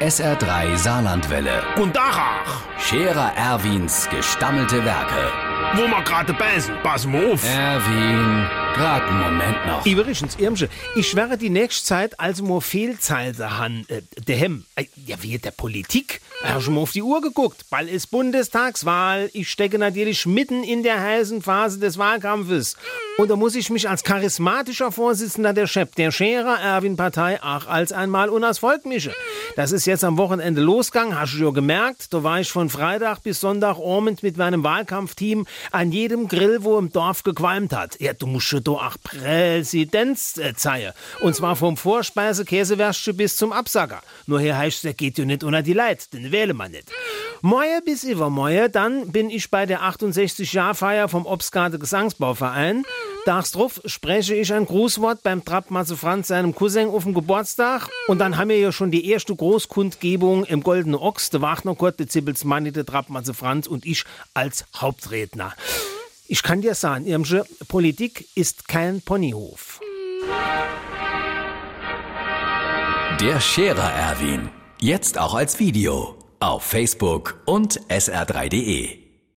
SR3 Saarlandwelle. Und Dachach, Scherer Erwins gestammelte Werke. wo wir gerade beißen, pass mal auf. Erwin, grad einen Moment noch. Übrigens, Irmsche, ich schwöre die nächste Zeit, als wir Fehlzeile han, äh, der Hem, äh, ja wie der Politik, ich hab schon mal auf die Uhr geguckt, bald ist Bundestagswahl, ich stecke natürlich mitten in der heißen Phase des Wahlkampfes. Und da muss ich mich als charismatischer Vorsitzender der Chef der Scherer Erwin Partei auch als einmal unas Volk mische. Das ist jetzt am Wochenende losgegangen, hast du ja gemerkt, da war ich von Freitag bis Sonntag ormend mit meinem Wahlkampfteam an jedem Grill, wo im Dorf gequalmt hat. Ja, du musst schon da auch Präsidenz äh, zeigen. Und zwar vom Vorspeise Käsewürstchen bis zum Absacker. Nur hier heißt der geht ja nicht unter die Leit, den wähle man nicht. Moje bis übermoje, dann bin ich bei der 68-Jahr-Feier vom Obstgarde Gesangsbauverein. Tags drauf spreche ich ein Grußwort beim Trappmatze Franz seinem Cousin auf dem Geburtstag. Und dann haben wir ja schon die erste Großkundgebung im Goldenen Ochs. Der Wachner Gott, der Zippels Manni, der Trappmatze Franz und ich als Hauptredner. Ich kann dir sagen, Irmsche, Politik ist kein Ponyhof. Der Scherer Erwin. Jetzt auch als Video. Auf Facebook und sr3.de.